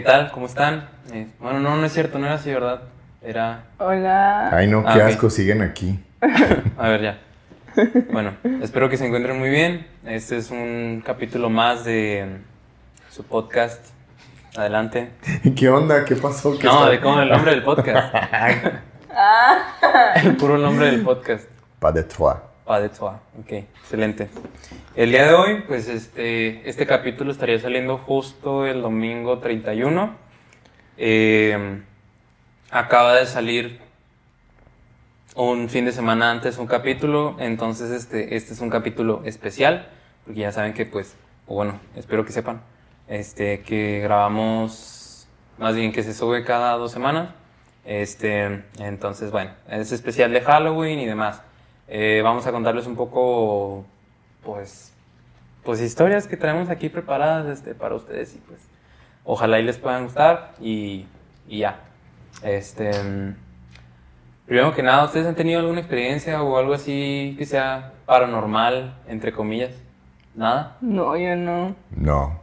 ¿Qué tal? ¿Cómo están? Eh, bueno, no, no es cierto, no era así, ¿verdad? Era... Hola. Ay, no, Ah, qué ok. asco, siguen aquí. A ver, ya. Bueno, espero que se encuentren muy bien. Este es un capítulo más de mm, su podcast. Adelante. ¿Qué onda? ¿Qué pasó? ¿Qué No, está- de cómo el nombre del podcast. El puro nombre del podcast. Pas de trois. Pas de toi. Ok, excelente. El día de hoy, pues este, este capítulo estaría saliendo justo el domingo 31. Eh, acaba de salir un fin de semana antes un capítulo, entonces este, este es un capítulo especial, porque ya saben que pues, o bueno, espero que sepan, este, que grabamos, más bien que se sube cada dos semanas. Este, entonces, bueno, es especial de Halloween y demás. Eh, vamos a contarles un poco, pues, pues historias que traemos aquí preparadas este, para ustedes y pues, ojalá y les puedan gustar y, y ya. Este, primero que nada, ¿ustedes han tenido alguna experiencia o algo así que sea paranormal, entre comillas? ¿Nada? No, yo no. No.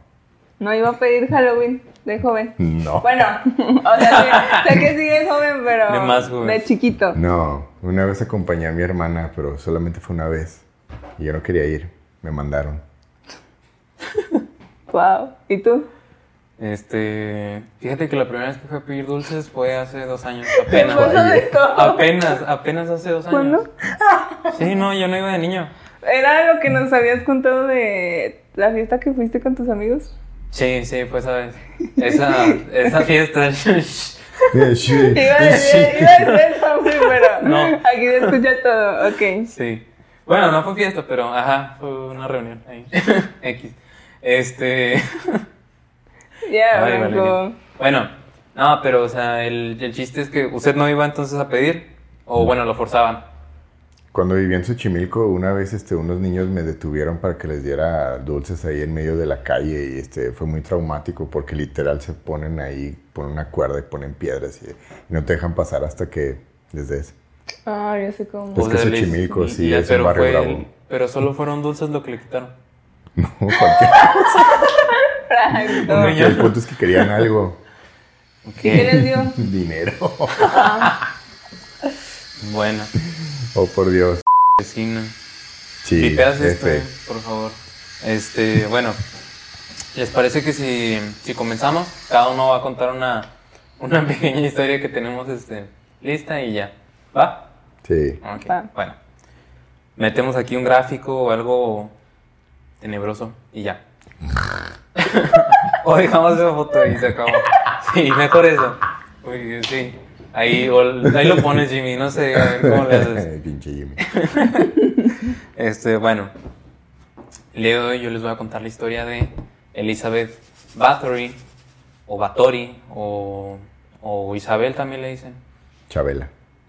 No iba a pedir Halloween de joven. No. Bueno, o sea, sí, sé que sí de joven, pero De más joven. de chiquito. No. Una vez acompañé a mi hermana, pero solamente fue una vez. Y yo no quería ir. Me mandaron. Wow. ¿Y tú? Este, fíjate que la primera vez que fui a pedir dulces fue hace dos años, apenas. Pues, ¿de todo? Apenas, apenas hace dos años. ¿Cuándo? Sí, no, yo no iba de niño. ¿Era lo que nos habías contado de la fiesta que fuiste con tus amigos? Sí, sí, fue esa vez. Esa, esa fiesta. Sí. Iba a decir, nombre, pero No. aquí se escucha todo. Ok. Sí. Bueno, no fue fiesta, pero ajá, fue una reunión ahí. X. Este. Ya, Blanco. Valeria. Bueno, no, pero o sea, el, el chiste es que usted no iba entonces a pedir. O bueno, lo forzaban. Cuando vivía en Xochimilco, una vez este, unos niños me detuvieron para que les diera dulces ahí en medio de la calle y este, fue muy traumático porque literal se ponen ahí, ponen una cuerda y ponen piedras y, y no te dejan pasar hasta que les des. Ah, ya sé cómo. Pues O que sea, les- Xochimilco, sí, y- es un pero barrio fue- bravo. Pero solo fueron dulces lo que le quitaron. No, cualquier niño. El punto es que querían algo. ¿Qué les dio? Dinero. Bueno, Oh, por Dios. vecino. Sí, Pipeas esto, F. eh, por favor. Este, bueno, ¿les parece que si, si comenzamos, cada uno va a contar una, una pequeña historia que tenemos este, lista y ya? ¿Va? Sí. Ok, Va. Bueno, metemos aquí un gráfico o algo tenebroso y ya. o dejamos esa foto y se acabó. Sí, mejor eso. Uy, sí. Ahí, ahí lo pones, Jimmy, no sé a ver cómo le haces. Pinche Jimmy. Este, bueno, el día de hoy yo les voy a contar la historia de Elizabeth Bathory, o Bathory, o, o Isabel también le dicen, Chabela.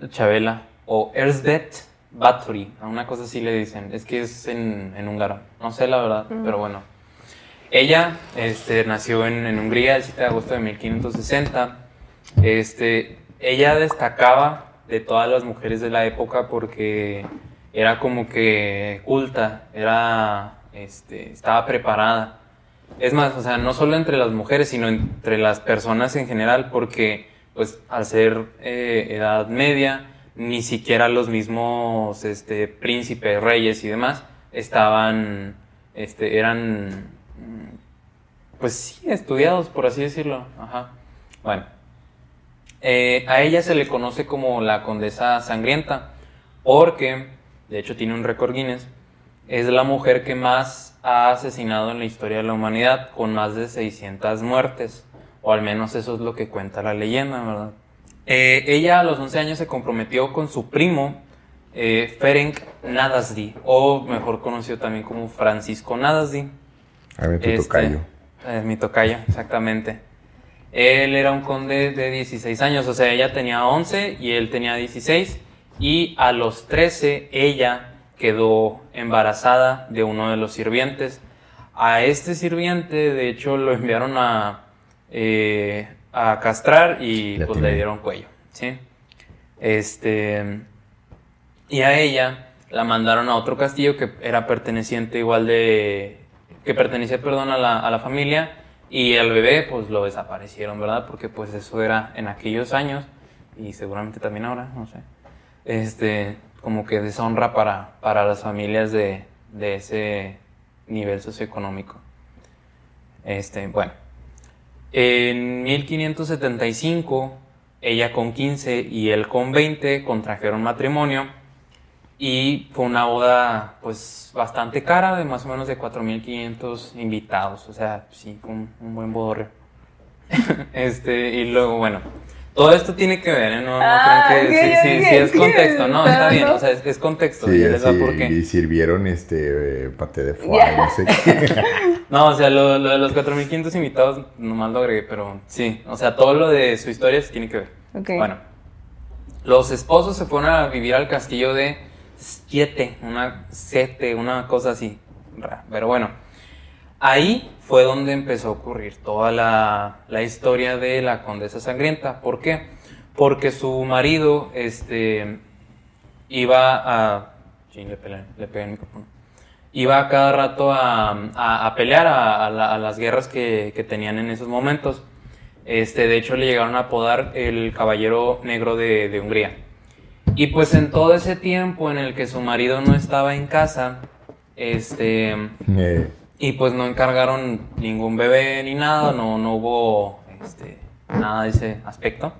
Chabela, o Erzbet Bathory, a una cosa así le dicen, es que es en, en húngaro, no sé la verdad, pero bueno. Ella este, nació en, en Hungría el 7 de agosto de 1560. Este, ella destacaba de todas las mujeres de la época porque era como que culta, era, este, estaba preparada. Es más, o sea, no solo entre las mujeres, sino entre las personas en general, porque pues al ser eh, edad media, ni siquiera los mismos este, príncipes, reyes y demás estaban, este, eran, mm, pues sí, estudiados, por así decirlo. Ajá. Bueno. Eh, a ella se le conoce como la condesa sangrienta, porque, de hecho tiene un récord Guinness, es la mujer que más ha asesinado en la historia de la humanidad, con más de 600 muertes, o al menos eso es lo que cuenta la leyenda, ¿verdad? Eh, ella a los 11 años se comprometió con su primo, eh, Ferenc Nadasdi, o mejor conocido también como Francisco Nadasdi. A ver, tu Este, tocayo. Es mi tocayo, exactamente. Él era un conde de 16 años, o sea, ella tenía 11 y él tenía 16. Y a los 13 ella quedó embarazada de uno de los sirvientes. A este sirviente, de hecho, lo enviaron a, eh, a castrar y Le pues le dieron cuello. ¿sí? Este, y a ella la mandaron a otro castillo que era perteneciente igual de... que pertenecía, perdón, a la, a la familia Y el bebé, pues lo desaparecieron, ¿verdad? Porque pues eso era en aquellos años y seguramente también ahora, no sé. Este, como que deshonra para, para las familias de, de ese nivel socioeconómico. Este, bueno. En 1575, ella con 15 y él con 20 contrajeron matrimonio y fue una boda pues bastante cara, de más o menos de 4.500 invitados, o sea, sí, fue un, un buen bodorrio. este, y luego, bueno, todo esto tiene que ver, ¿eh? No, no Ah, crean que ok, sí, sí, sí, es contexto, no, está No, bien, no. o sea, es, es contexto, Sí, y les da así, por qué. y sirvieron este eh, paté de foie, no sé qué. No, o sea, lo, lo de los 4.500 invitados nomás lo agregué, pero sí, o sea, todo lo de su historia sí tiene que ver. Ok. Bueno, los esposos se fueron a vivir al castillo de Siete, una Sete, una cosa así. Pero bueno, ahí fue donde empezó a ocurrir toda la, la historia de la condesa sangrienta. ¿Por qué? Porque su marido, este, iba a... Le pegué, le pegué el micrófono. Iba a cada rato a, a- pelear a, a la- a las guerras que, que tenían en esos momentos. Este, de hecho, le llegaron a apodar el caballero negro de Hungría. Y pues en todo ese tiempo en el que su marido no estaba en casa, este, Eh, y pues no encargaron ningún bebé ni nada, no, no hubo este, nada de ese aspecto.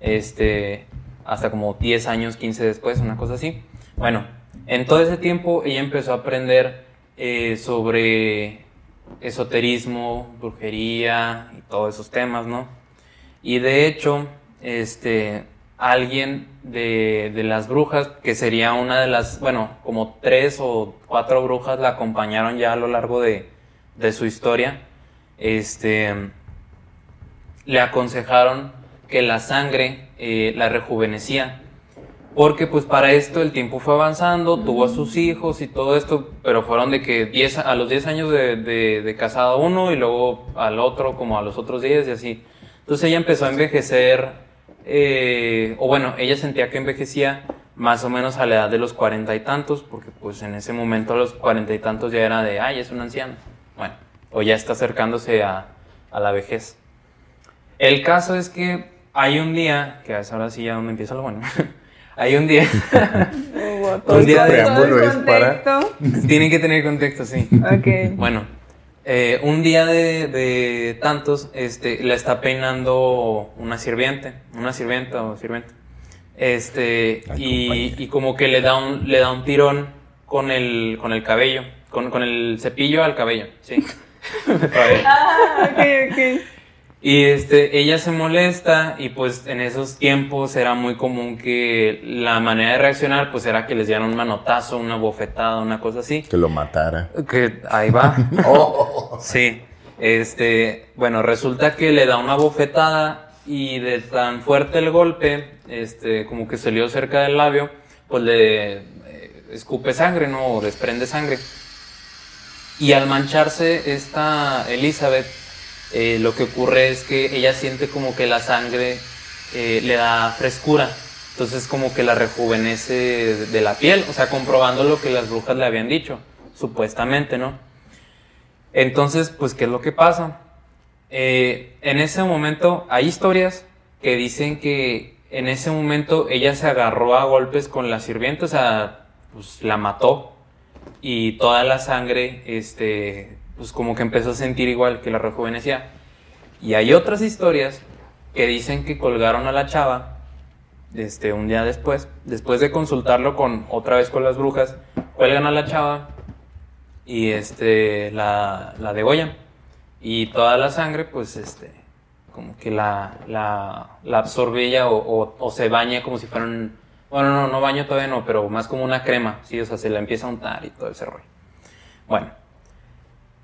Este, hasta como 10 años, 15 después, una cosa así. Bueno, en todo ese tiempo ella empezó a aprender eh, sobre esoterismo, brujería y todos esos temas, ¿no? Y de hecho, este, alguien de, de las brujas, que sería una de las, bueno, como tres o cuatro brujas la acompañaron ya a lo largo de, de su historia, este, le aconsejaron que la sangre eh, la rejuvenecía. Porque pues para esto el tiempo fue avanzando, tuvo a sus hijos y todo esto, pero fueron de que 10, a los 10 años de, de, de casado uno y luego al otro como a los otros 10 y así. Entonces ella empezó a envejecer, eh, o bueno, ella sentía que envejecía más o menos a la edad de los cuarenta y tantos, porque pues en ese momento a los cuarenta y tantos ya era de, ay, es una anciana. Bueno, o ya está acercándose a, a la vejez. El caso es que hay un día, que es ahora sí ya donde empieza lo bueno, hay un día, Un día de preámbulo es para- tienen que tener contexto, sí. Ok. Bueno, eh, un día de, de tantos, este, la está peinando una sirviente, una sirvienta o sirviente. Este, y, como que le da un, le da un tirón con el, con el cabello, con, con el cepillo al cabello, sí. Cabello. Ah, ok, ok. Y este, ella se molesta y pues en esos tiempos era muy común que la manera de reaccionar pues era que les dieran un manotazo, una bofetada, una cosa así. que lo matara. Que ahí va. Sí. Este, bueno, resulta que le da una bofetada y de tan fuerte el golpe, este, como que salió cerca del labio, pues le eh, escupe sangre, ¿no? O desprende sangre. Y al mancharse esta Elizabeth, eh, lo que ocurre es que ella siente como que la sangre eh, le da frescura. Entonces como que la rejuvenece de, la piel, o sea, comprobando lo que las brujas le habían dicho, supuestamente, ¿no? Entonces, pues, ¿qué es lo que pasa? Eh, en ese momento hay historias que dicen que en ese momento ella se agarró a golpes con la sirvienta, o sea, pues la mató y toda la sangre, este, pues como que empezó a sentir igual que la rejuvenecía. Y hay otras historias que dicen que colgaron a la chava, este, un día después, después de consultarlo con otra vez con las brujas, cuelgan a la chava y este la, la degollan y toda la sangre pues este como que la, la, la absorbe ella o, o- o se baña como si fuera un bueno no no baño todavía no pero más como una crema sí o sea se la empieza a untar y todo ese rollo bueno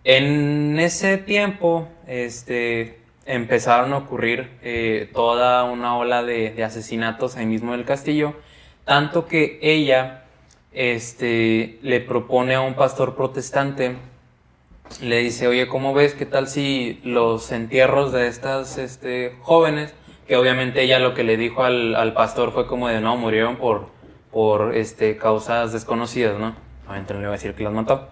en ese tiempo este empezaron a ocurrir eh, toda una ola de, asesinatos ahí mismo en el castillo tanto que ella este, le propone a un pastor protestante, le dice, oye, ¿cómo ves? ¿Qué tal si los entierros de estas este, jóvenes, que obviamente ella lo que le dijo al, al pastor fue como de, no, murieron por, por este, causas desconocidas, ¿no? Obviamente no le iba a decir que las mató.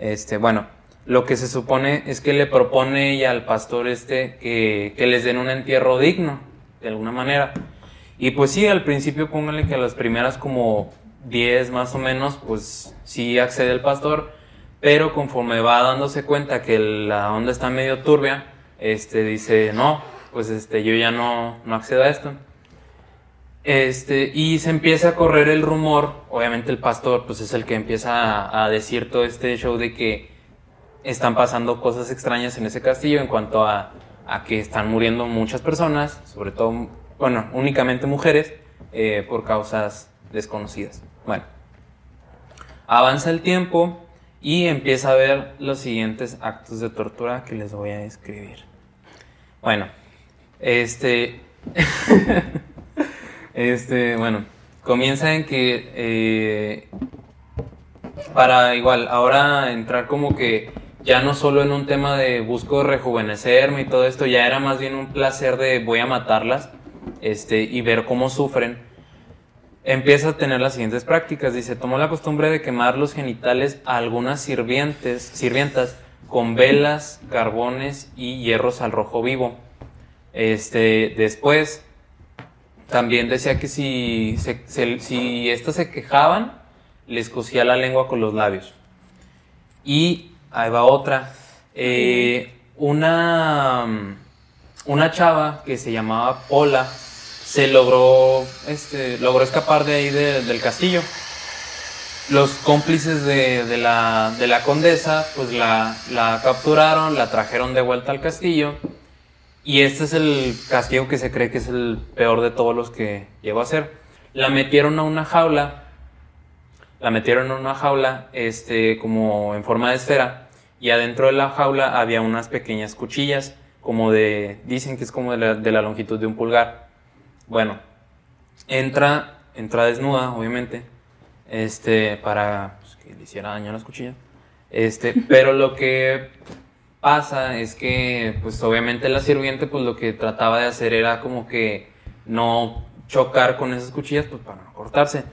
Este, bueno, lo que se supone es que le propone ella al pastor este que, que les den un entierro digno, de alguna manera. Y pues sí, al principio pónganle que a las primeras como 10 más o menos, pues sí accede el pastor, pero conforme va dándose cuenta que la onda está medio turbia, este dice, no, pues este, yo ya no, no accedo a esto. Este, y se empieza a correr el rumor, obviamente el pastor pues es el que empieza a, a decir todo este show de que están pasando cosas extrañas en ese castillo en cuanto a, a que están muriendo muchas personas, sobre todo, bueno, únicamente mujeres, eh, por causas desconocidas. Bueno, avanza el tiempo y empieza a ver los siguientes actos de tortura que les voy a describir. Bueno, este, este, bueno, comienza en que eh, para igual ahora entrar como que ya no solo en un tema de busco rejuvenecerme y todo esto, ya era más bien un placer de voy a matarlas este, y ver cómo sufren. Empieza a tener las siguientes prácticas. Dice, tomó la costumbre de quemar los genitales a algunas sirvientes, sirvientas con velas, carbones y hierros al rojo vivo. Este, después, también decía que si, se, si estas se quejaban, les cosía la lengua con los labios. Y ahí va otra. Eh, una, una chava que se llamaba Pola se logró, este, logró escapar de ahí de, del castillo. Los cómplices de, de, la, de la condesa pues la, la capturaron, la trajeron de vuelta al castillo. Y este es el castigo que se cree que es el peor de todos los que llegó a ser. La metieron a una jaula, la metieron en una jaula, este, como en forma de esfera, y adentro de la jaula había unas pequeñas cuchillas, como de, dicen que es como de la, de la longitud de un pulgar. Bueno, entra, entra desnuda, obviamente, este, para pues, que le hiciera daño a las cuchillas. Este, pero lo que pasa es que, pues obviamente la sirviente, pues lo que trataba de hacer era como que no chocar con esas cuchillas, pues para no cortarse.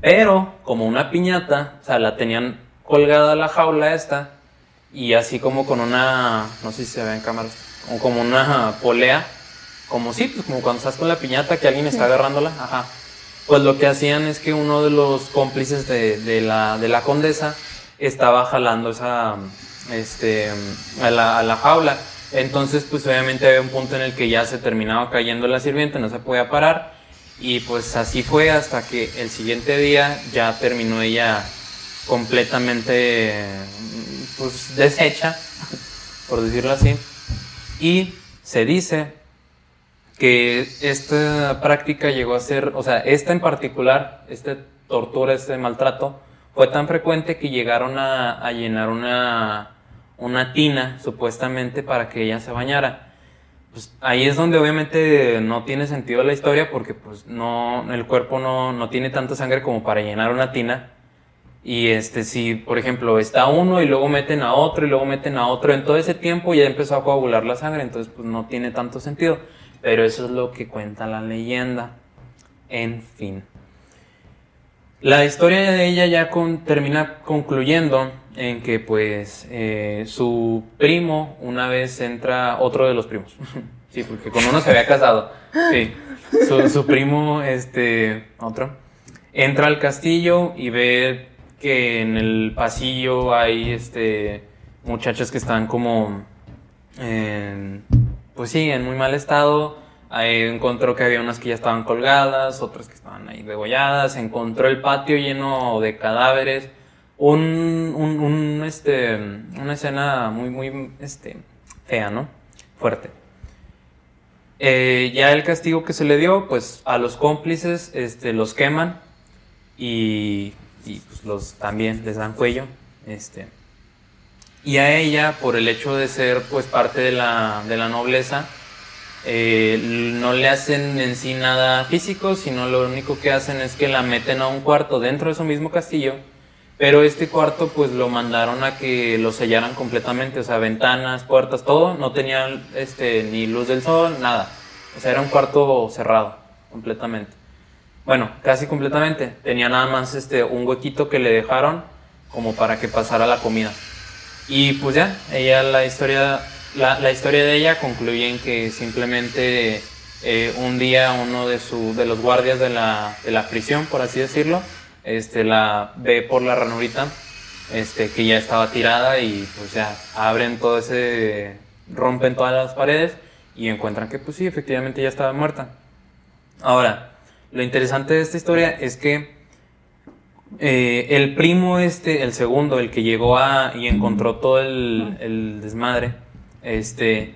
Pero, como una piñata, o sea, la tenían colgada a la jaula esta, y así como con una, no sé si se ve en cámaras, como una polea, como sí, pues como cuando estás con la piñata que alguien está agarrándola, ajá. Pues lo que hacían es que uno de los cómplices de, de la, de la condesa estaba jalando esa, este, a la, a la jaula. Entonces, pues obviamente había un punto en el que ya se terminaba cayendo la sirvienta, no se podía parar. Y pues así fue hasta que el siguiente día ya terminó ella completamente pues deshecha, por decirlo así. Y se dice que esta práctica llegó a ser, o sea, esta en particular, esta tortura, este maltrato, fue tan frecuente que llegaron a, a llenar una, una tina, supuestamente, para que ella se bañara. Pues ahí es donde obviamente no tiene sentido la historia porque pues no, el cuerpo no, no tiene tanta sangre como para llenar una tina. Y este, si por ejemplo está uno y luego meten a otro y luego meten a otro, en todo ese tiempo ya empezó a coagular la sangre, entonces pues no tiene tanto sentido. Pero eso es lo que cuenta la leyenda. En fin. La historia de ella ya termina concluyendo en que pues eh, su primo una vez entra, otro de los primos, sí, porque con uno se había casado, sí, su, primo, este, otro, entra al castillo y ve que en el pasillo hay, este, muchachas que están como, en, pues sí, en muy mal estado, Ahí encontró que había unas que ya estaban colgadas, otras que estaban ahí degolladas, encontró el patio lleno de cadáveres, un, un, este, una escena muy, muy este, fea, ¿no? Fuerte. Eh, ya el castigo que se le dio, pues a los cómplices este, los queman y, y pues, los también les dan cuello. Este. Y a ella, por el hecho de ser pues parte de la, de la nobleza, eh, no le hacen en sí nada físico, sino lo único que hacen es que la meten a un cuarto dentro de su mismo castillo, pero este cuarto pues lo mandaron a que lo sellaran completamente, o sea, ventanas, puertas, todo, no tenía este, ni luz del sol, nada, o sea, era un cuarto cerrado, completamente. Bueno, casi completamente, tenía nada más este, un huequito que le dejaron como para que pasara la comida. Y pues ya, ella la historia, la, historia de ella concluye en que simplemente eh, un día uno de, su, de los guardias de la, de la prisión, por así decirlo, este, la ve por la ranurita, este, que ya estaba tirada y pues ya abren todo ese, rompen todas las paredes y encuentran que pues sí, efectivamente ya estaba muerta. Ahora, lo interesante de esta historia es que eh, el primo este, el segundo, el que llegó a y encontró todo el, el desmadre, este,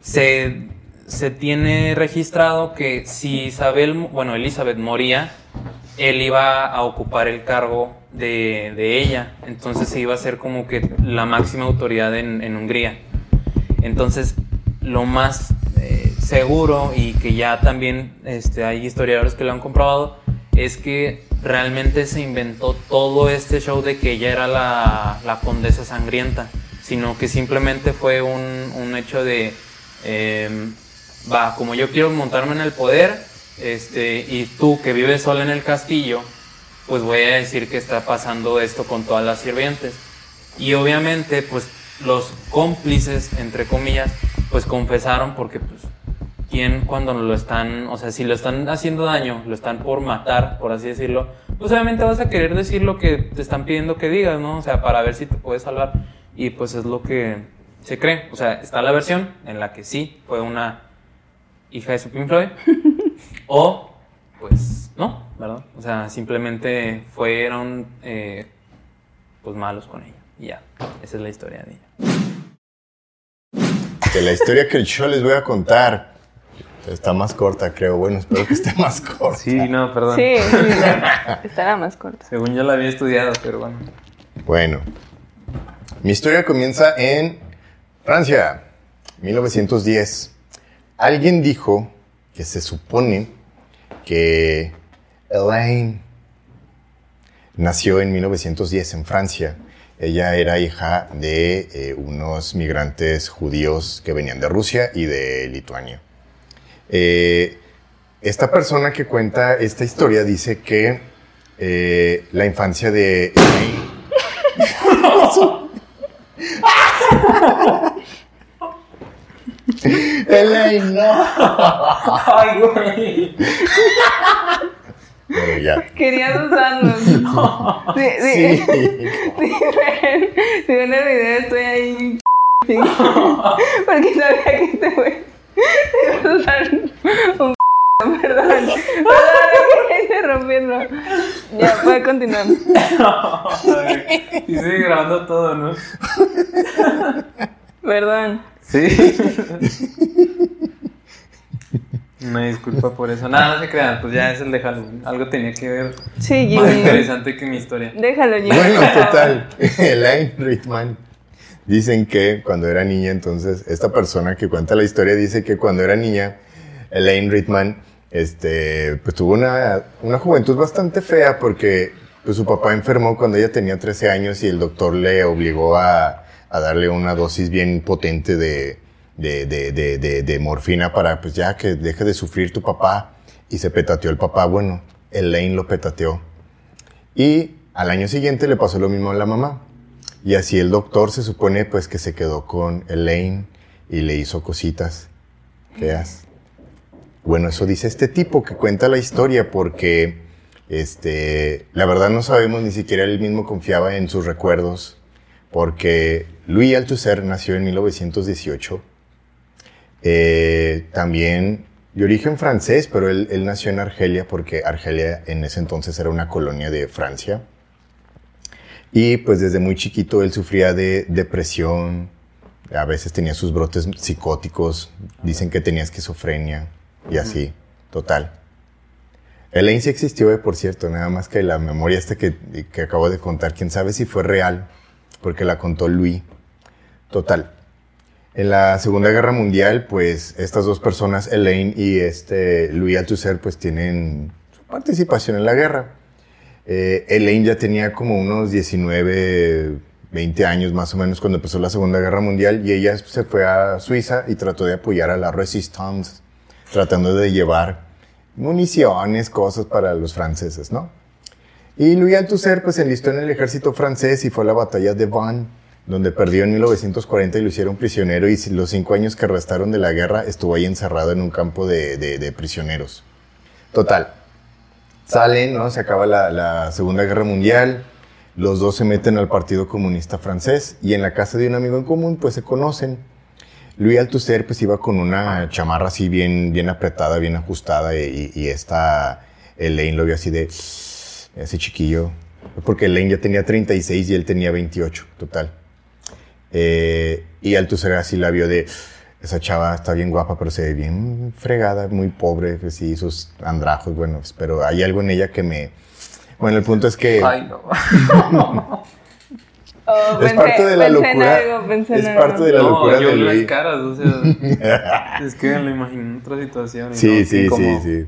se, se tiene registrado que si Isabel, bueno, Elizabeth moría, él iba a ocupar el cargo de, de ella. Entonces iba a ser como que la máxima autoridad en, en Hungría. Entonces, lo más eh, seguro y que ya también este, hay historiadores que lo han comprobado es que realmente se inventó todo este show de que ella era la, la condesa sangrienta, sino que simplemente fue un, un hecho de, eh, va, como yo quiero montarme en el poder, este, y tú que vives sola en el castillo, pues voy a decir que está pasando esto con todas las sirvientes. Y obviamente, pues los cómplices, entre comillas, pues confesaron porque, pues, ¿quién cuando lo están, o sea, si lo están haciendo daño, lo están por matar, por así decirlo, pues obviamente vas a querer decir lo que te están pidiendo que digas, ¿no? O sea, para ver si te puedes salvar. Y pues es lo que se cree. O sea, está la versión en la que sí fue una hija de su Pink Floyd. o, pues, no, ¿verdad? O sea, simplemente fueron, eh, pues, malos con ella. Y ya, esa es la historia de ella. Que la historia que yo les voy a contar está más corta, creo. Bueno, espero que esté más corta. Sí, no, perdón. Sí, sí, estará más corta. Según yo la había estudiado, pero bueno. Bueno, mi historia comienza en Francia, 1910. Alguien dijo que se supone que Elaine nació en 1910 en Francia. Ella era hija de eh, unos migrantes judíos que venían de Rusia y de Lituania. Eh, esta persona que cuenta esta historia dice que eh, la infancia de Elaine Elaine, no. Ay, güey. Bueno, ya. Querías usarlos. Sí, sí. Sí. Sí, ven. Si ven el video, estoy ahí. sí. Porque sabía que este güey te a usar un. Perdón. Perdón, interrumpiendo. Ya, puede continuar. y sigue grabando todo, ¿no? Perdón. Sí. Me disculpa por eso. Nada, no se crean, pues ya es el de Halloween. Algo tenía que ver Sí, más Jimmy. interesante que mi historia. Déjalo, Jimmy. Bueno, total. Elaine Rittman. Dicen que cuando era niña, entonces, esta persona que cuenta la historia dice que cuando era niña, Elaine Rittman, este, pues tuvo una, una juventud bastante fea porque pues, su papá enfermó cuando ella tenía 13 años y el doctor le obligó a, a darle una dosis bien potente de, de, de, de, morfina para, pues ya que deje de sufrir tu papá. Y se petateó el papá. Bueno, Elaine lo petateó. Y al año siguiente le pasó lo mismo a la mamá. Y así el doctor se supone pues que se quedó con Elaine y le hizo cositas feas. Bueno, eso dice este tipo que cuenta la historia porque este, la verdad no sabemos ni siquiera él mismo confiaba en sus recuerdos porque Louis Althusser nació en 1918. Eh, también de origen francés, pero él, él nació en Argelia porque Argelia en ese entonces era una colonia de Francia. Y pues desde muy chiquito él sufría de depresión, a veces tenía sus brotes psicóticos, dicen que tenía esquizofrenia y así, total. Elaine sí existió, eh, por cierto, nada más que la memoria esta que, que acabo de contar, quién sabe si fue real, porque la contó Louis. Total. En la Segunda Guerra Mundial, pues estas dos personas, Elaine y este Louis Althusser, pues tienen su participación en la guerra. Eh, Elaine ya tenía como unos 19, 20 años más o menos cuando empezó la Segunda Guerra Mundial y ella se fue a Suiza y trató de apoyar a la Resistance, tratando de llevar municiones, cosas para los franceses, ¿no? Y Louis Althusser pues enlistó en el ejército francés y fue a la batalla de Vannes donde perdió en 1940 y lo hicieron prisionero y los cinco años que restaron de la guerra estuvo ahí encerrado en un campo de, de- de prisioneros. Total, salen, ¿no? Se acaba la, la Segunda Guerra Mundial, los dos se meten al Partido Comunista Francés y en la casa de un amigo en común pues se conocen. Luis Althusser pues iba con una chamarra así bien, bien apretada, bien ajustada y, y esta Elaine lo vio así de, ese chiquillo, porque Elaine ya tenía 36 y él tenía 28, total. Eh, y Althusser así la vio de, esa chava está bien guapa, pero se ve bien fregada, muy pobre, sí, sus andrajos, bueno, pero hay algo en ella que me... Bueno, el punto es que... Ay, no. Oh, Es pensé- parte de la locura. algo, Es algo. parte de la no, locura yo de las caras, o sea, es que me lo imagino en otra situación. y Sí, no, sí, sí, sí.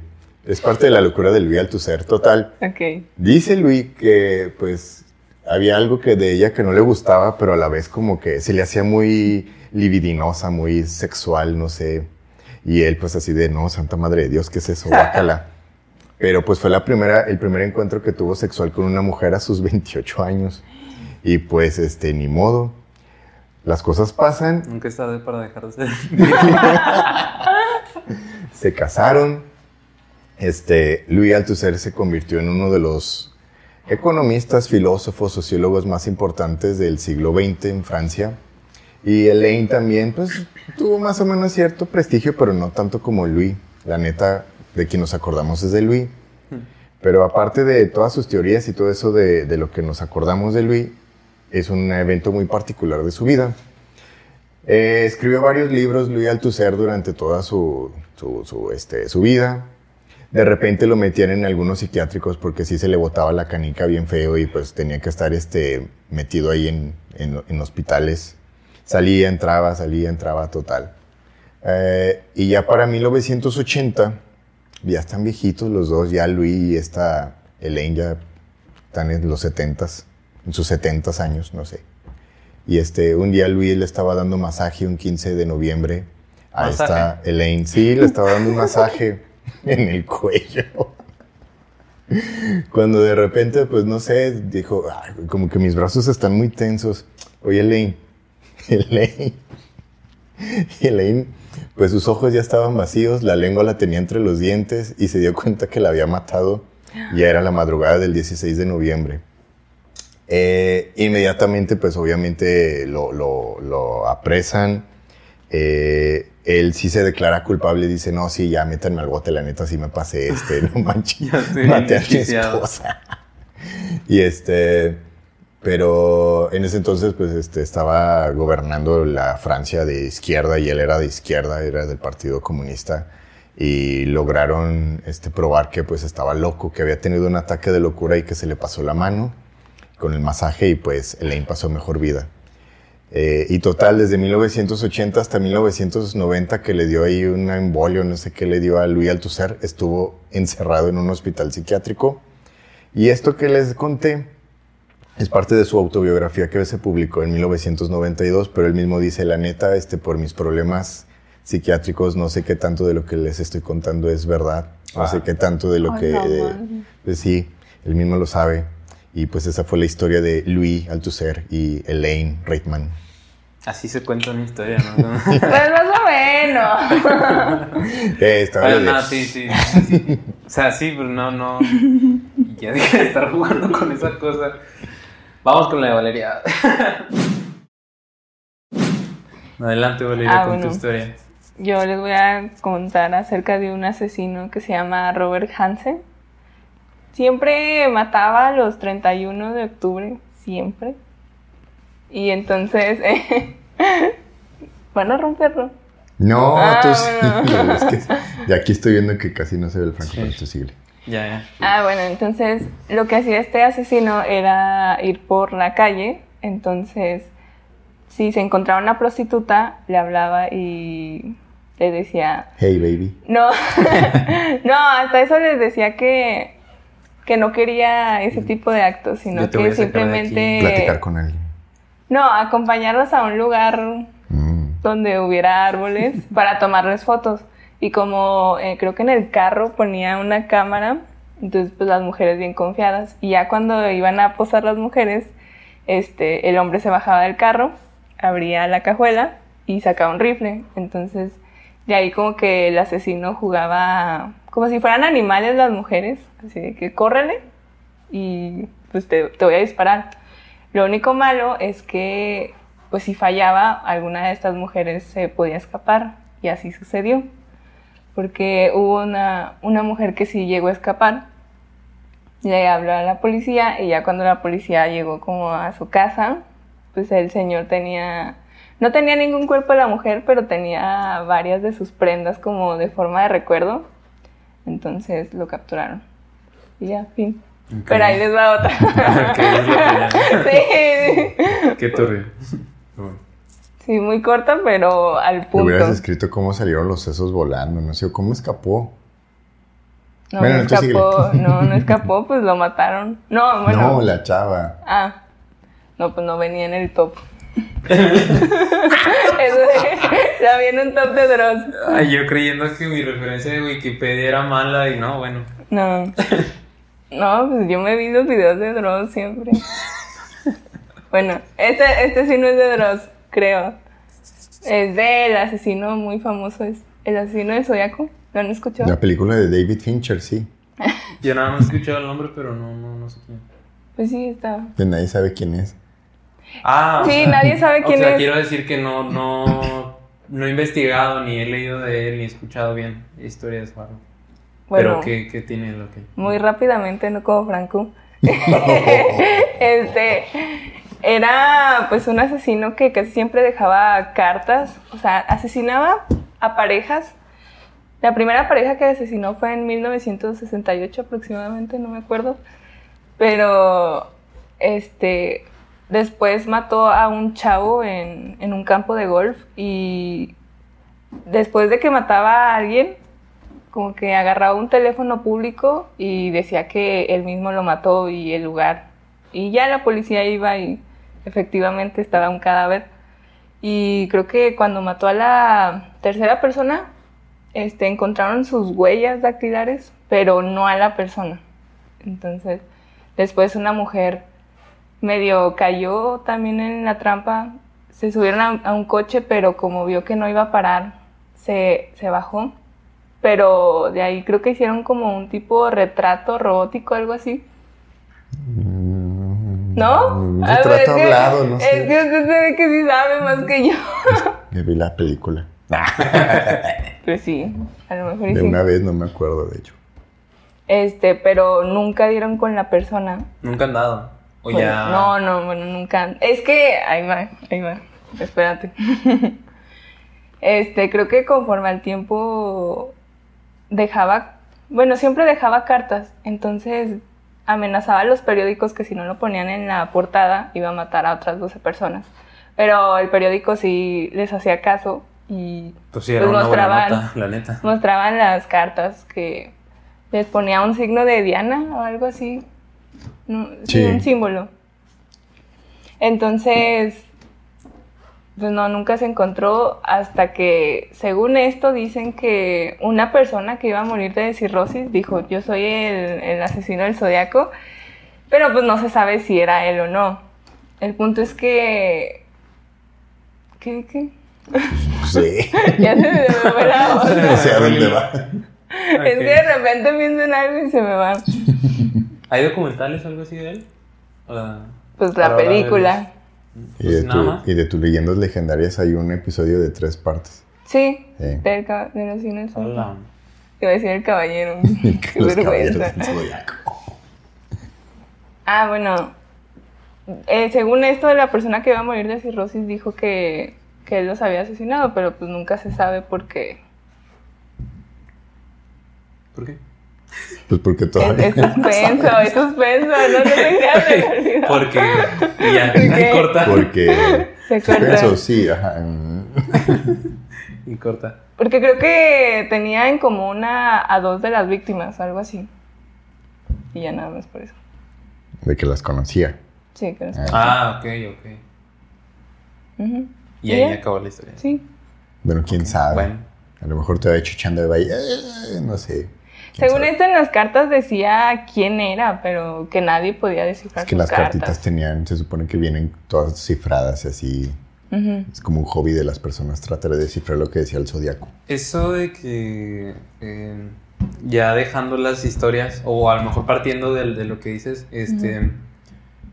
Es parte de la locura de Luis Althusser, total. Ok. Dice Luis que, pues, había algo que de ella que no le gustaba, pero a la vez como que se le hacía muy libidinosa, muy sexual, no sé. Y él, pues, así de, no, santa madre de Dios, ¿qué es eso? Guácala. Pero, pues, fue la primera, el primer encuentro que tuvo sexual con una mujer a sus 28 años. Y, pues, este, ni modo. Las cosas pasan, Nunca es tarde para dejar de ser. se casaron. Este, Louis Althusser se convirtió en uno de los economistas, filósofos, sociólogos más importantes del siglo XX en Francia. Y Elaine también, pues, tuvo más o menos cierto prestigio, pero no tanto como Louis. La neta, de quien nos acordamos es de Louis. Pero aparte de todas sus teorías y todo eso de, de lo que nos acordamos de Louis, es un evento muy particular de su vida. Eh, escribió varios libros Louis Althusser durante toda su, su, su, este, su vida. De repente lo metían en algunos psiquiátricos porque sí se le botaba la canica bien feo y pues tenía que estar este, metido ahí en, en- en hospitales. Salía, entraba, salía, entraba, total. Eh, y ya para 1980, ya están viejitos los dos, ya Louis y esta Elaine ya están en los 70s, en sus 70 años, no sé. Y este, un día Luis le estaba dando masaje un 15 de noviembre a ¿Masaje? esta Elaine. Sí, le estaba dando un masaje en el cuello. Cuando de repente, pues no sé, dijo, "Ay, como que mis brazos están muy tensos. Oye, Elaine, Elaine. Elaine, pues sus ojos ya estaban vacíos, la lengua la tenía entre los dientes y se dio cuenta que la había matado. Ya era la madrugada del 16 de noviembre. Eh, inmediatamente, pues obviamente lo- lo apresan. Eh, él sí se declara culpable, dice, no, sí, ya métanme al bote, la neta, sí me pasé, este, no manches, maté a mi esposa. y este, pero en ese entonces, pues, este, estaba gobernando la Francia de izquierda y él era de izquierda, era del Partido Comunista y lograron, este, probar que, pues, estaba loco, que había tenido un ataque de locura y que se le pasó la mano con el masaje y, pues, Elaine pasó mejor vida. Eh, y total, desde 1980 hasta 1990, que le dio ahí un embolio, no sé qué le dio a Louis Althusser, estuvo encerrado en un hospital psiquiátrico. Y esto que les conté es parte de su autobiografía que se publicó en 1992, pero él mismo dice, la neta, este, por mis problemas psiquiátricos, no sé qué tanto de lo que les estoy contando es verdad, no sé Ah. qué tanto de lo que... no, eh, pues sí, él mismo lo sabe. Y pues esa fue la historia de Louis Althusser y Elaine Reitman. Así se cuenta una historia, ¿no? Pues más o menos. Eh, no, sí, sí, sí. O sea, sí, pero no, no. Ya dejé de estar jugando con esa cosa. Vamos con la de Valeria. Adelante, Valeria, Ah, con bueno. tu historia. Yo les voy a contar acerca de un asesino que se llama Robert Hansen. Siempre mataba a los 31 de octubre, siempre. Y entonces, van a romperlo. No, Ah, tú bueno. Es que aquí estoy viendo que casi no se ve el franco, Sí. pero tú sigue. Ya, ya. Ah, bueno, entonces lo que hacía este asesino era ir por la calle. Entonces, si se encontraba una prostituta, le hablaba y le decía, Hey, baby. No, no, hasta eso les decía que, que no quería ese tipo de actos, sino Yo te voy que a sacar de aquí. simplemente... Platicar con alguien. No, acompañarlos a un lugar Mm. donde hubiera árboles para tomarles fotos. Y como eh, creo que en el carro ponía una cámara, entonces pues las mujeres bien confiadas. Y ya cuando iban a posar las mujeres, este, el hombre se bajaba del carro, abría la cajuela y sacaba un rifle. Entonces, de ahí como que el asesino jugaba como si fueran animales las mujeres, así de que córrele y pues te, te voy a disparar. Lo único malo es que pues si fallaba, alguna de estas mujeres se podía escapar y así sucedió. Porque hubo una, una mujer que sí llegó a escapar, le habló a la policía y ya cuando la policía llegó como a su casa, pues el señor tenía, no tenía ningún cuerpo de la mujer, pero tenía varias de sus prendas como de forma de recuerdo. Entonces lo capturaron. Y ya, fin. Pero ahí les va otra. Sí, sí. Qué turbio. Bueno. Sí, muy corta, pero al punto. hubieras escrito cómo salieron los sesos volando, no sé, cómo escapó. No, Bueno, no tú síguele. escapó, no, no escapó, pues lo mataron. No, bueno. No, la chava. Ah, no, pues no venía en el top. Eso de, la vi en un top de Dross. Ay, yo creyendo que mi referencia de Wikipedia era mala y no, bueno. No. No, pues yo me vi los videos de Dross siempre. Bueno, este, este sí no es de Dross, creo. Es del asesino muy famoso, es el asesino del Zodiaco. ¿Lo han escuchado? La película de David Fincher, sí. Yo nada más he escuchado el nombre, pero no, no, no sé quién. Pues sí, está. Que nadie sabe quién es. Ah, o Sí, sea, nadie sabe quién o sea, es. quiero decir que no, no, no he investigado, ni he leído de él, ni he escuchado bien historias o algo. Bueno, Pero ¿qué, qué tiene lo que...? muy rápidamente, no como Franco. este era pues un asesino que casi siempre dejaba cartas, o sea, asesinaba a parejas. La primera pareja que asesinó fue en 1968 aproximadamente, no me acuerdo. Pero este después mató a un chavo en, en un campo de golf y después de que mataba a alguien, como que agarraba un teléfono público y decía que él mismo lo mató y el lugar. Y ya la policía iba y efectivamente estaba un cadáver. Y creo que cuando mató a la tercera persona, este, encontraron sus huellas dactilares, pero no a la persona. Entonces, después una mujer medio cayó también en la trampa. Se subieron a, a un coche, pero como vio que no iba a parar, se, se bajó. Pero de ahí creo que hicieron como un tipo retrato robótico, algo así. ¿No? Un A ver, retrato es que- hablado, no Es sé. que usted se ve que sí sabe más que yo. Me vi la película. Pues sí, a lo mejor De sí. una vez no me acuerdo, de hecho. Este, pero nunca dieron con la persona. Nunca han dado. O Bueno, ya... No, no, bueno, nunca. Es que, ahí va, ahí va. Espérate. este, creo que conforme al tiempo dejaba, bueno, siempre dejaba cartas. Entonces amenazaba a los periódicos que si no lo ponían en la portada iba a matar a otras 12 personas. Pero el periódico sí les hacía caso y Pues sí, era pues mostraban, nota, la neta. mostraban las cartas que les ponía un signo de Diana o algo así. No, sí, un símbolo. Entonces, pues no, nunca se encontró hasta que, según esto, dicen que una persona que iba a morir de cirrosis dijo, yo soy el, el asesino del zodiaco, pero pues no se sabe si era él o no. El punto es que... ¿Qué? ¿Qué? Sí. Ya se me fue la no sé a dónde va. Es que de repente pienso en algo y se me va. ¿Hay documentales o algo así de él? La- Pues la de película. Y Pues de, nada tu, más. y de tus leyendas legendarias hay un episodio de tres partes. Sí, Sí. del de los cines. Hola. Iba a decir el caballero. Los caballeros del. Ah, bueno. eh, según esto, la persona que iba a morir de cirrosis dijo que, que él los había asesinado, pero pues nunca se sabe por qué. ¿Por qué? Pues porque Es, todavía. es suspenso, es suspenso, no, no te creas, se me olvidó. Porque y ya, ¿Por corta. Porque. Se corta. Eso sí, ajá. Y corta. Porque creo que tenía en común a, a dos de las víctimas, algo así. Y ya nada más por eso. De que las conocía. Sí, que Ah, ok, ok. Ujú. Y ahí ya? acabó la historia. Sí. Bueno, quién sabe. Bueno. A lo mejor te va hecho echando de valle. eh, no sé. Según sabe? esto en las cartas decía quién era, pero que nadie podía descifrar Es que sus las cartas. cartitas tenían, se supone que vienen todas cifradas y así. Es como un hobby de las personas tratar de descifrar lo que decía el zodiaco. Eso de que eh, ya dejando las historias, o a lo mejor partiendo de, lo que dices, este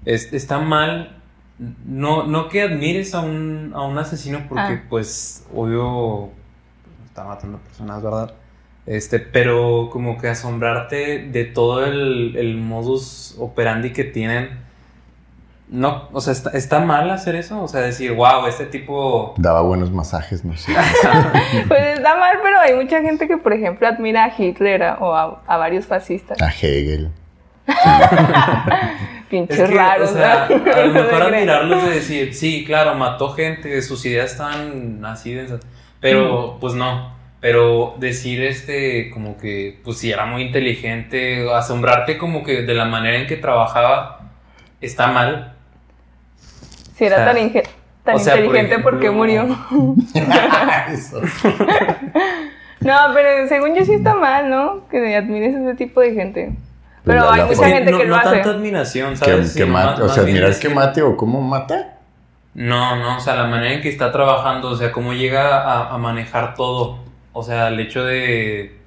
es- está mal. No, no que admires a un, a un asesino porque, Ah. pues, obvio, está matando personas, ¿verdad? Este, pero como que asombrarte de todo el, el modus operandi que tienen. No, o sea, está, está mal hacer eso. O sea, decir, wow, este tipo. Daba buenos masajes, no sé. Pues está mal, pero hay mucha gente que, por ejemplo, admira a Hitler a- o a, a varios fascistas. A Hegel. Pinches Es que, raros, o sea, ¿no? a lo mejor admirarlos de decir, sí, claro, mató gente, sus ideas están así densas, pero pues no. Pero decir este, como que, pues si era muy inteligente, asombrarte como que de la manera en que trabajaba, está mal. Si era o sea, tan, inge- tan o sea, por inteligente, ¿por qué murió? No, pero según yo sí está mal, ¿no? Que admires ese tipo de gente. Pero La- hay la mucha gente no, que lo no hace. tanta admiración, Que, ¿sabes? que Sino mate, o sea, decir- que mate o cómo mata. No, no, o sea, la manera en que está trabajando, o sea, cómo llega a, a manejar todo. O sea, el hecho de,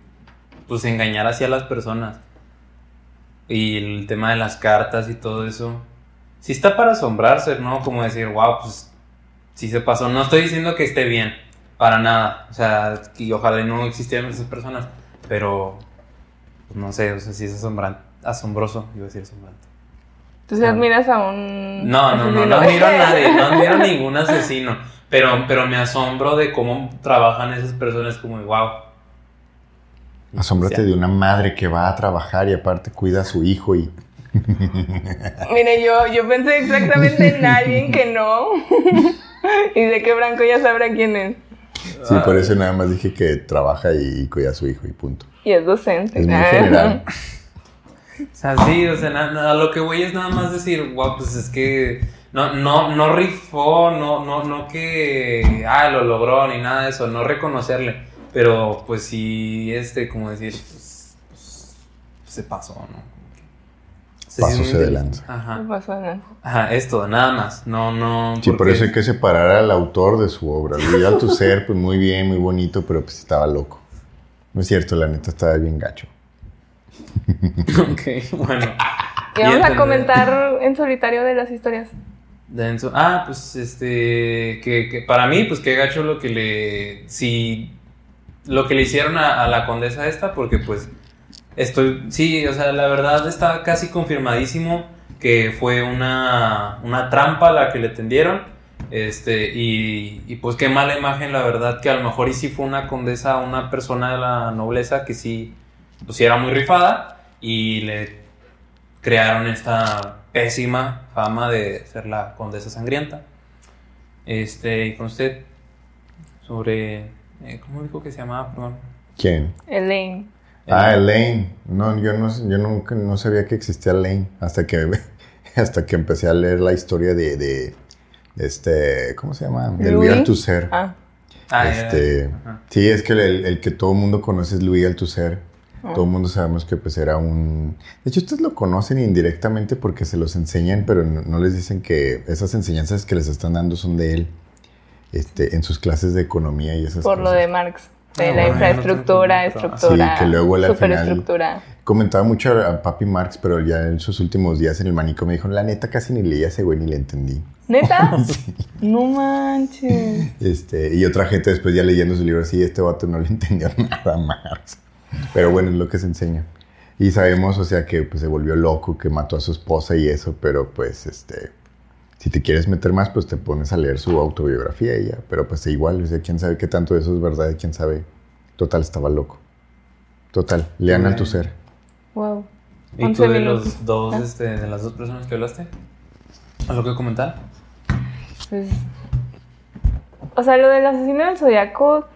pues, engañar así a las personas. Y el tema de las cartas y todo eso. Sí está para asombrarse, ¿no? Como decir, wow, pues, sí se pasó. No estoy diciendo que esté bien, para nada. O sea, y ojalá no existieran esas personas. Pero, pues, no sé, o sea, sí es asombran- asombroso, iba a decir asombrante. Entonces admiras a un. No, no, no, no asesino. admiro a nadie, no admiro a ningún asesino. Pero, pero me asombro de cómo trabajan esas personas como, wow. Asómbrate de una madre que va a trabajar y aparte cuida a su hijo y Mire, yo, yo pensé exactamente en alguien que no. y de que Branco ya sabrá quién es. sí, por eso nada más dije que trabaja y cuida a su hijo y punto. Y es docente. Es muy Ah. general. O sea, sí, o sea, na- na- a lo que voy es nada más decir, wow, pues es que no, no, no rifó, no, no, no que, ah, lo logró ni nada de eso, no reconocerle. Pero, pues sí, este, como decir, pues, pues, se pasó, ¿no? De lanza. Ajá. ¿Qué pasó, Ana? Ajá, es todo, nada más. No, no. Sí, por eso hay que separar al autor de su obra. Luis Althusser, pues muy bien, muy bonito, pero pues estaba loco. No es cierto, la neta estaba bien gacho. Ok, bueno. Y vamos a comentar en solitario de las historias. Ah, pues este. Que, para mí, pues qué gacho lo que le. Si. Lo que le hicieron a, a la condesa esta, porque pues. Estoy. Sí, o sea, la verdad está casi confirmadísimo que fue una. Una trampa la que le tendieron. Este, y, y pues qué mala imagen, la verdad, que a lo mejor y sí fue una condesa, una persona de la nobleza que sí, pues sí era muy rifada y le crearon esta pésima fama de ser la condesa sangrienta. Este, y con usted, sobre, eh, ¿cómo dijo que se llamaba? Perdón. ¿Quién? Elaine. Ah, Elaine. No, yo no, yo nunca no sabía que existía Elaine hasta que hasta que empecé a leer la historia de, de este, ¿cómo se llama? De Louis Louis. Althusser. Ah, Ah, era- Este, sí, es que el, el que todo el mundo conoce es Louis Althusser. Todo el mundo sabemos que pues era un... De hecho, ustedes lo conocen indirectamente porque se los enseñan, pero no, no les dicen que esas enseñanzas que les están dando son de él. Este, en sus clases de economía y esas por lo cosas. de Marx. De Ah, la bueno, infraestructura, no estructura. Sí, que luego él al final- superestructura. Comentaba mucho a, Papi Marx, pero ya en sus últimos días en el manicomio me dijo, la neta casi ni leía ese güey ni le entendí. ¿Neta? No manches. Este, y otra gente después ya leyendo su libro, sí, este vato no le entendió nada a Marx. Pero bueno, es lo que se enseña. Y sabemos, o sea, que pues, se volvió loco, que mató a su esposa y eso, pero pues, este, si te quieres meter más, pues te pones a leer su autobiografía y ya. Pero pues igual, o sea, quién sabe qué tanto de eso es verdad y quién sabe. Total, estaba loco. Total, lean al tu ser. Wow. ¿Y 11 tú de los dos, Ah. este, de las dos personas que hablaste? ¿Algo que comentar? Pues, o sea, lo del asesino del zodiaco,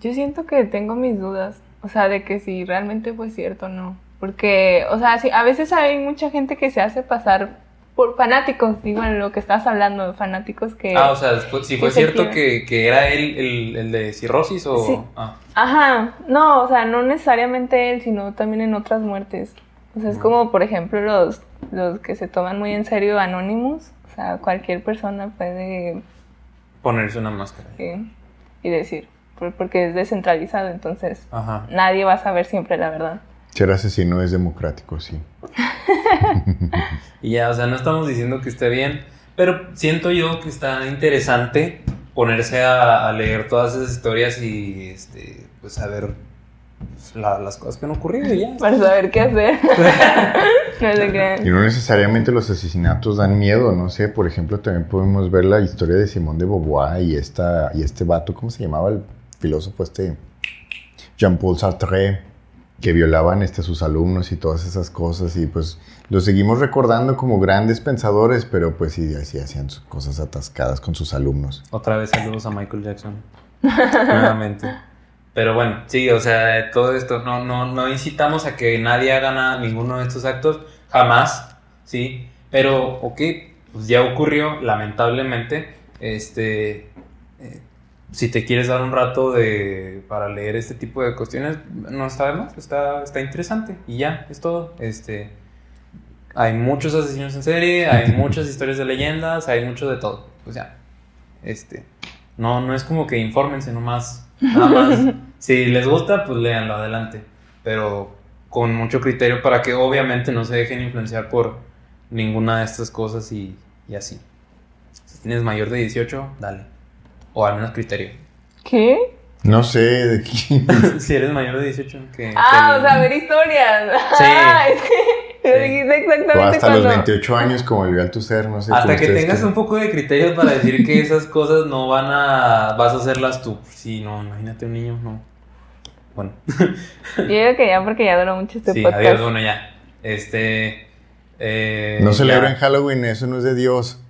yo siento que tengo mis dudas. O sea, de que si realmente fue cierto o no. Porque, o sea, sí, a veces hay mucha gente que se hace pasar por fanáticos, igual lo que estás hablando, fanáticos que... Ah, o sea, si fue que cierto que, que era él el, el de cirrosis o... Sí. Ah, Ajá, no, o sea, no necesariamente él, sino también en otras muertes. O sea, es como, por ejemplo, los, los que se toman muy en serio Anonymous. O sea, cualquier persona puede ponerse una máscara. eh, y decir, porque es descentralizado, entonces Ajá. nadie va a saber siempre la verdad. Ser asesino es democrático, sí. Y ya, o sea, no estamos diciendo que esté bien, pero siento yo que está interesante ponerse a, a leer todas esas historias y, este, pues, saber pues, la- las cosas que han ocurrido y ya. Para saber qué hacer. no se crean. Y no necesariamente los asesinatos dan miedo, no sé, por ejemplo, también podemos ver la historia de Simón de Beauvoir y, esta, y este vato, ¿cómo se llamaba el filósofo este? Jean-Paul Sartre, que violaban este, a sus alumnos y todas esas cosas, y pues los seguimos recordando como grandes pensadores, pero pues sí, sí hacían cosas atascadas con sus alumnos. Otra vez saludos a Michael Jackson. Nuevamente. Pero bueno, sí, o sea, todo esto, no, no, no incitamos a que nadie haga nada, ninguno de estos actos, jamás, sí. Pero, ok, pues ya ocurrió, lamentablemente. Este, eh, si te quieres dar un rato de, para leer este tipo de cuestiones, no está de más, está, está interesante. Y ya, es todo. Este, hay muchos asesinos en serie, hay muchas historias de leyendas, hay mucho de todo. Pues ya, este, no, no es como que infórmense nomás, nada más. si les gusta, pues léanlo adelante, pero con mucho criterio para que obviamente no se dejen influenciar por ninguna de estas cosas y, y así. Si tienes mayor de 18, dale. O al menos criterio. ¿Qué? No sé de quién. si eres mayor de 18, que... Ah, o sea, ver historias. Sí. Ah, es que lo Sí. dijiste exactamente O hasta cuando... los 28 años, como el tu ser, no sé. Hasta que tengas un poco de criterio para decir que esas cosas no van a... vas a hacerlas tú. Si no, imagínate un niño, no. Bueno. Yo digo que ya porque ya duró mucho este sí, podcast. adiós, bueno, ya. Este... eh, No ya. celebren Halloween, eso no es de Dios.